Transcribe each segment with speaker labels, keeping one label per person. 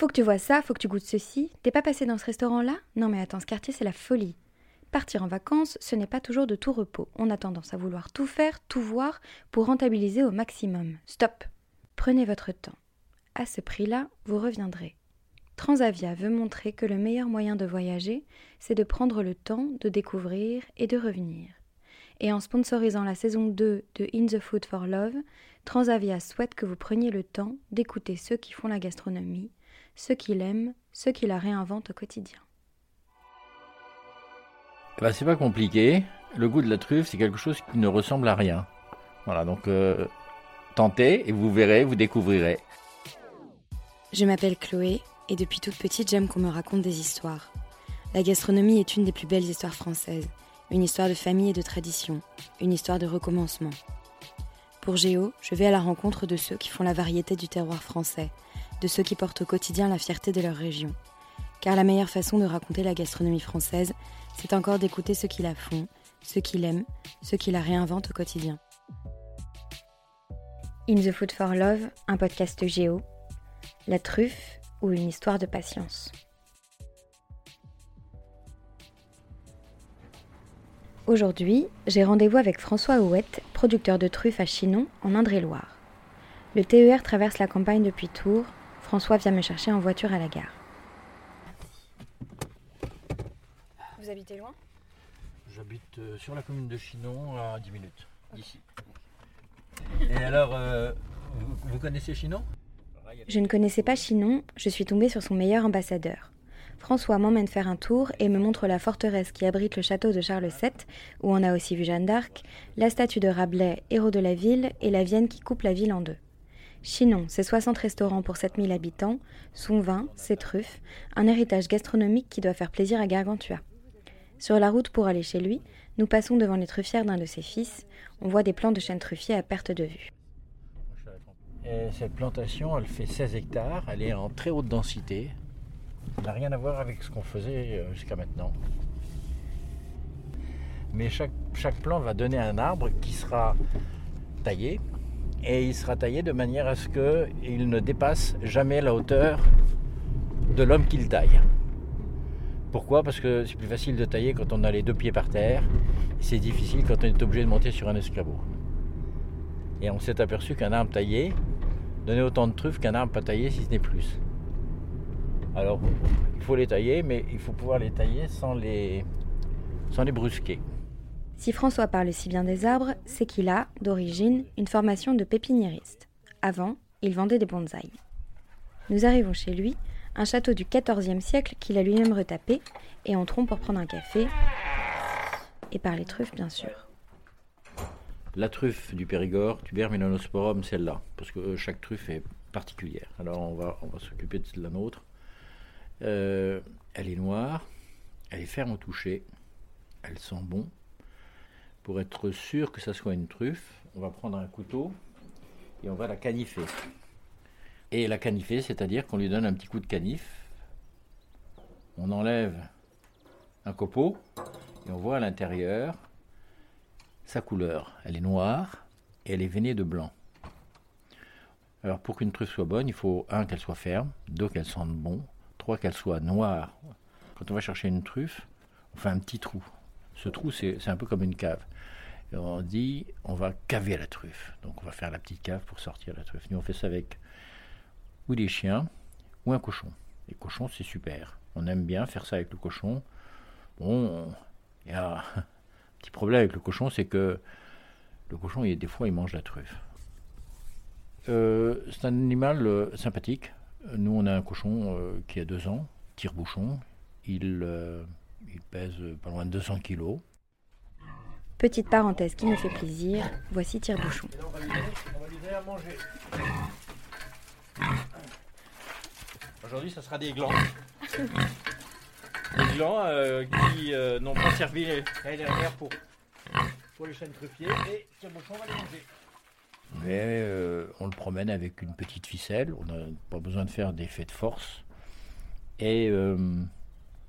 Speaker 1: Faut que tu vois ça, faut que tu goûtes ceci. T'es pas passé dans ce restaurant-là? Non mais attends, ce quartier c'est la folie. Partir en vacances, ce n'est pas toujours de tout repos. On a tendance à vouloir tout faire, tout voir, pour rentabiliser au maximum. Stop Prenez votre temps. À ce prix-là, vous reviendrez. Transavia veut montrer que le meilleur moyen de voyager, c'est de prendre le temps de découvrir et de revenir. Et en sponsorisant la saison 2 de In the Food for Love, Transavia souhaite que vous preniez le temps d'écouter ceux qui font la gastronomie, ceux qui l'aiment, ceux qui la réinventent au quotidien.
Speaker 2: Bah, c'est pas compliqué. Le goût de la truffe, c'est quelque chose qui ne ressemble à rien. Voilà, donc euh, tentez et vous verrez, vous découvrirez.
Speaker 1: Je m'appelle Chloé et depuis toute petite, j'aime qu'on me raconte des histoires. La gastronomie est une des plus belles histoires françaises. Une histoire de famille et de tradition. Une histoire de recommencement. Pour Géo, je vais à la rencontre de ceux qui font la variété du terroir français, de ceux qui portent au quotidien la fierté de leur région. Car la meilleure façon de raconter la gastronomie française, c'est encore d'écouter ceux qui la font, ceux qui l'aiment, ceux qui la réinventent au quotidien. In the Food for Love, un podcast Géo. La truffe ou une histoire de patience. Aujourd'hui, j'ai rendez-vous avec François Houette, producteur de truffes à Chinon, en Indre-et-Loire. Le TER traverse la campagne depuis Tours. François vient me chercher en voiture à la gare. Vous habitez loin?
Speaker 2: J'habite euh, sur la commune de Chinon à 10 minutes d'ici. Et alors, euh, vous, vous connaissez Chinon?
Speaker 1: Je ne connaissais pas Chinon, je suis tombée sur son meilleur ambassadeur. François m'emmène faire un tour et me montre la forteresse qui abrite le château de Charles VII, où on a aussi vu Jeanne d'Arc, la statue de Rabelais, héros de la ville, et la Vienne qui coupe la ville en deux. Chinon, c'est 60 restaurants pour 7000 habitants, son vin, ses truffes, un héritage gastronomique qui doit faire plaisir à Gargantua. Sur la route pour aller chez lui, nous passons devant les truffières d'un de ses fils. On voit des plants de chênes truffiers à perte de vue.
Speaker 2: Et cette plantation, elle fait 16 hectares, elle est en très haute densité. Ça n'a rien à voir avec ce qu'on faisait euh, jusqu'à maintenant. Mais chaque, chaque plan va donner un arbre qui sera taillé. Et il sera taillé de manière à ce qu'il ne dépasse jamais la hauteur de l'homme qui le taille. Pourquoi? Parce que c'est plus facile de tailler quand on a les deux pieds par terre. C'est difficile quand on est obligé de monter sur un escabeau. Et on s'est aperçu qu'un arbre taillé donnait autant de truffes qu'un arbre pas taillé, si ce n'est plus. Alors, il faut les tailler, mais il faut pouvoir les tailler sans les, sans les brusquer.
Speaker 1: Si François parle si bien des arbres, c'est qu'il a, d'origine, une formation de pépiniériste. Avant, il vendait des bonsaïs. Nous arrivons chez lui, un château du XIVe siècle qu'il a lui-même retapé, et entrons pour prendre un café et parler truffes, bien sûr.
Speaker 2: La truffe du Périgord, Tuber melanosporum, celle-là, parce que euh, chaque truffe est particulière. Alors on va, on va s'occuper de la nôtre. Euh, elle est noire, elle est ferme au toucher, elle sent bon. Pour être sûr que ça soit une truffe, on va prendre un couteau et on va la canifer. Et la canifer, c'est-à-dire qu'on lui donne un petit coup de canif. On enlève un copeau et on voit à l'intérieur sa couleur. Elle est noire et elle est veinée de blanc. Alors pour qu'une truffe soit bonne, il faut un qu'elle soit ferme, deux qu'elle sente bon, trois qu'elle soit noire. Quand on va chercher une truffe, on fait un petit trou. Ce trou, c'est un peu comme une cave. On dit, on va caver la truffe. Donc on va faire la petite cave pour sortir la truffe. Nous, on fait ça avec ou des chiens ou un cochon. Les cochons, c'est super. On aime bien faire ça avec le cochon. Bon, il y a un petit problème avec le cochon, c'est que le cochon, il, des fois, il mange la truffe. Euh, c'est un animal euh, sympathique. Nous, on a un cochon euh, qui a deux ans, tire-bouchon. Il, il pèse pas loin de 200 kilos.
Speaker 1: Petite parenthèse qui me fait plaisir, voici Tire-Bouchon.
Speaker 2: Et là, on va lui donner, on va lui donner à manger. Aujourd'hui, ça sera des glands. des glands euh, qui euh, n'ont pas servi l'année dernière pour, pour les chênes truffiers. Et tire-bouchon va les manger. Mais euh, on le promène avec une petite ficelle. On n'a pas besoin de faire d'effet de force. Et euh,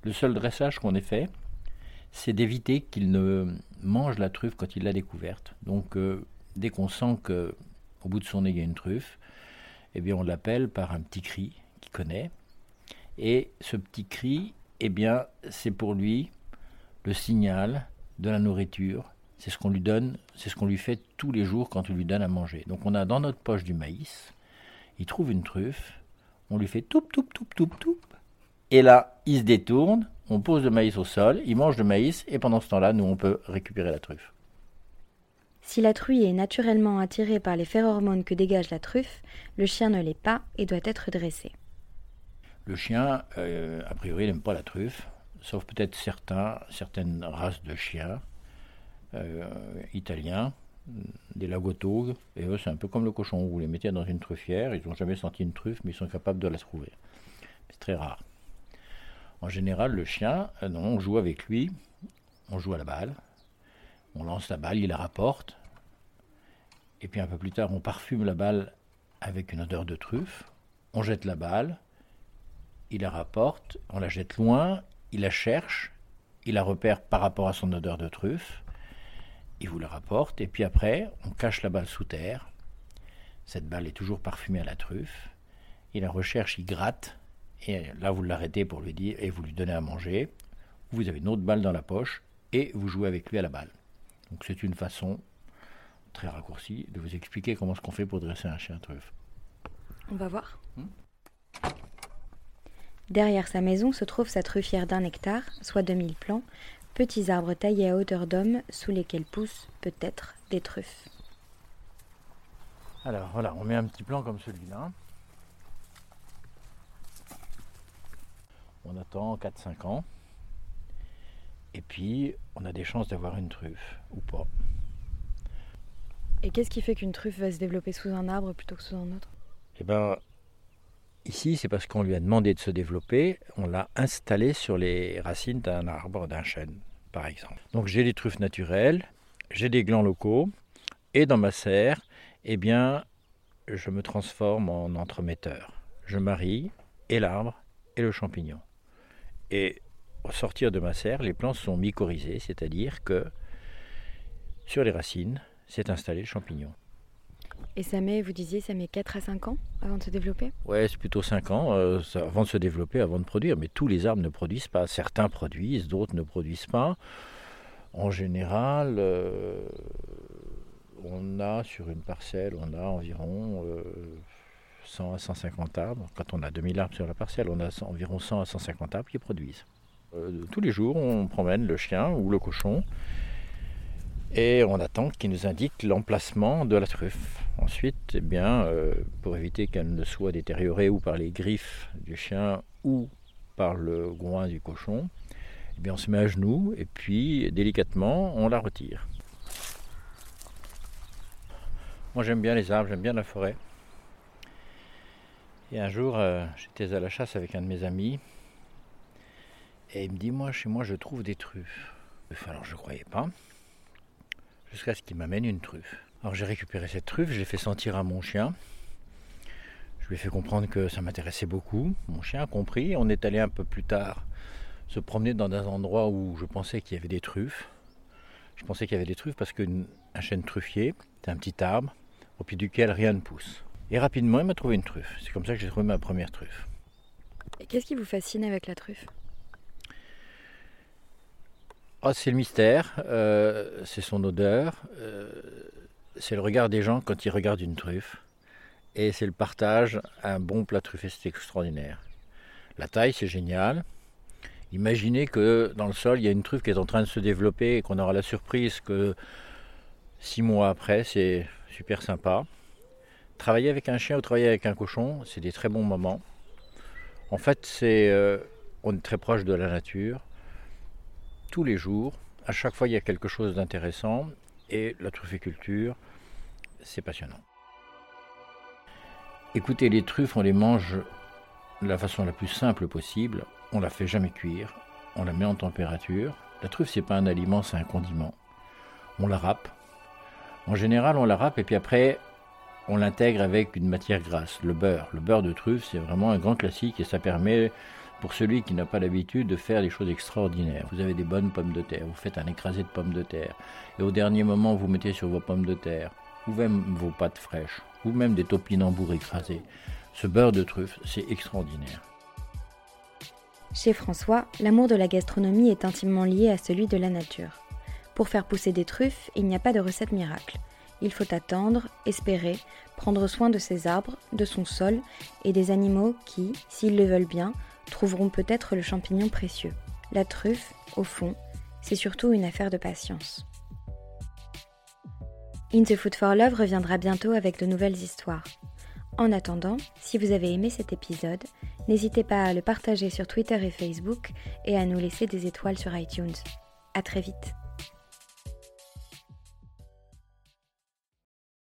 Speaker 2: le seul dressage qu'on ait fait, c'est d'éviter qu'il ne mange la truffe quand il l'a découverte. Donc, euh, dès qu'on sent que au bout de son nez il y a une truffe, eh bien, on l'appelle par un petit cri qu'il connaît, Et ce petit cri, eh bien, c'est pour lui le signal de la nourriture. C'est ce qu'on lui donne, c'est ce qu'on lui fait tous les jours quand on lui donne à manger. Donc on a dans notre poche du maïs, il trouve une truffe, on lui fait toup, toup, toup, toup, toup. Et là, il se détourne, on pose le maïs au sol, il mange le maïs, et pendant ce temps-là, nous, on peut récupérer la truffe.
Speaker 1: Si la truie est naturellement attirée par les phéromone que dégage la truffe, le chien ne l'est pas et doit être dressé.
Speaker 2: Le chien, euh, a priori, n'aime pas la truffe, sauf peut-être certains, certaines races de chiens euh, italiens, des lagotaugues, et eux, c'est un peu comme le cochon. Vous les mettez dans une truffière, ils n'ont jamais senti une truffe, mais ils sont capables de la trouver. C'est très rare. En général, le chien, euh, on joue avec lui, on joue à la balle, on lance la balle, il la rapporte, et puis un peu plus tard, on parfume la balle avec une odeur de truffe, on jette la balle, il la rapporte, on la jette loin, il la cherche, il la repère par rapport à son odeur de truffe, il vous la rapporte, et puis après, on cache la balle sous terre. Cette balle est toujours parfumée à la truffe. Il la recherche, il gratte, et là vous l'arrêtez pour lui dire, et vous lui donnez à manger. Vous avez une autre balle dans la poche, et vous jouez avec lui à la balle. Donc c'est une façon très raccourcie de vous expliquer comment ce qu'on fait pour dresser un chien truffe.
Speaker 1: On va voir. Hmm? Derrière sa maison se trouve sa truffière d'un hectare, soit 2000 plants, petits arbres taillés à hauteur d'homme sous lesquels poussent peut-être des truffes.
Speaker 2: Alors voilà, on met un petit plan comme celui-là. On attend 4-5 ans. Et puis, on a des chances d'avoir une truffe ou pas.
Speaker 1: Et qu'est-ce qui fait qu'une truffe va se développer sous un arbre plutôt que sous un autre?
Speaker 2: Eh bien, Ici, c'est parce qu'on lui a demandé de se développer, on l'a installé sur les racines d'un arbre, d'un chêne, par exemple. Donc j'ai des truffes naturelles, j'ai des glands locaux, et dans ma serre, eh bien, je me transforme en entremetteur. Je marie et l'arbre et le champignon. Et au sortir de ma serre, les plantes sont mycorhizées, c'est-à-dire que sur les racines, s'est installé le champignon.
Speaker 1: Et ça met, vous disiez, ça met 4 à 5 ans avant de se développer?
Speaker 2: Ouais, c'est plutôt 5 ans euh, avant de se développer, avant de produire. Mais tous les arbres ne produisent pas. Certains produisent, d'autres ne produisent pas. En général, euh, on a sur une parcelle, on a environ 100 euh, à 150 arbres. Quand on a 2000 arbres sur la parcelle, on a environ 100 à 150 arbres qui produisent. tous les jours, on promène le chien ou le cochon et on attend qu'il nous indique l'emplacement de la truffe. Ensuite, eh bien, euh, pour éviter qu'elle ne soit détériorée ou par les griffes du chien ou par le groin du cochon, eh bien, on se met à genoux et puis délicatement on la retire. Moi j'aime bien les arbres, j'aime bien la forêt. Et un jour, euh, j'étais à la chasse avec un de mes amis et il me dit Moi, chez moi, je trouve des truffes. Alors je ne croyais pas jusqu'à ce qu'il m'amène une truffe. Alors j'ai récupéré cette truffe, je l'ai fait sentir à mon chien. Je lui ai fait comprendre que ça m'intéressait beaucoup. Mon chien a compris. On est allé un peu plus tard se promener dans un endroit où je pensais qu'il y avait des truffes. Je pensais qu'il y avait des truffes parce qu'un chêne truffier, c'est un petit arbre au pied duquel rien ne pousse. Et rapidement, il m'a trouvé une truffe. C'est comme ça que j'ai trouvé ma première truffe.
Speaker 1: Et qu'est-ce qui vous fascine avec la truffe?
Speaker 2: Ah, c'est le mystère, euh, c'est son odeur, euh, c'est le regard des gens quand ils regardent une truffe, et c'est le partage. Un bon plat truffé, c'est extraordinaire. La taille, c'est génial. Imaginez que dans le sol, il y a une truffe qui est en train de se développer et qu'on aura la surprise que six mois après, c'est super sympa. Travailler avec un chien ou travailler avec un cochon, c'est des très bons moments. En fait, c'est, euh, on est très proche de la nature tous les jours. À chaque fois, il y a quelque chose d'intéressant. Et la trufficulture, c'est passionnant. Écoutez, les truffes, on les mange de la façon la plus simple possible. On la fait jamais cuire. On la met en température. La truffe, c'est pas un aliment, c'est un condiment. On la râpe. En général, on la râpe et puis après, on l'intègre avec une matière grasse, le beurre. Le beurre de truffe, c'est vraiment un grand classique et ça permet pour celui qui n'a pas l'habitude de faire des choses extraordinaires. Vous avez des bonnes pommes de terre, vous faites un écrasé de pommes de terre, et au dernier moment, vous mettez sur vos pommes de terre, ou même vos pâtes fraîches, ou même des topinambours écrasés. Ce beurre de truffe, c'est extraordinaire.
Speaker 1: Chez François, l'amour de la gastronomie est intimement lié à celui de la nature. Pour faire pousser des truffes, il n'y a pas de recette miracle. Il faut attendre, espérer, prendre soin de ses arbres, de son sol et des animaux qui, s'ils le veulent bien, trouveront peut-être le champignon précieux. La truffe, au fond, c'est surtout une affaire de patience. In the Food for Love reviendra bientôt avec de nouvelles histoires. En attendant, si vous avez aimé cet épisode, n'hésitez pas à le partager sur Twitter et Facebook et à nous laisser des étoiles sur iTunes. À très vite.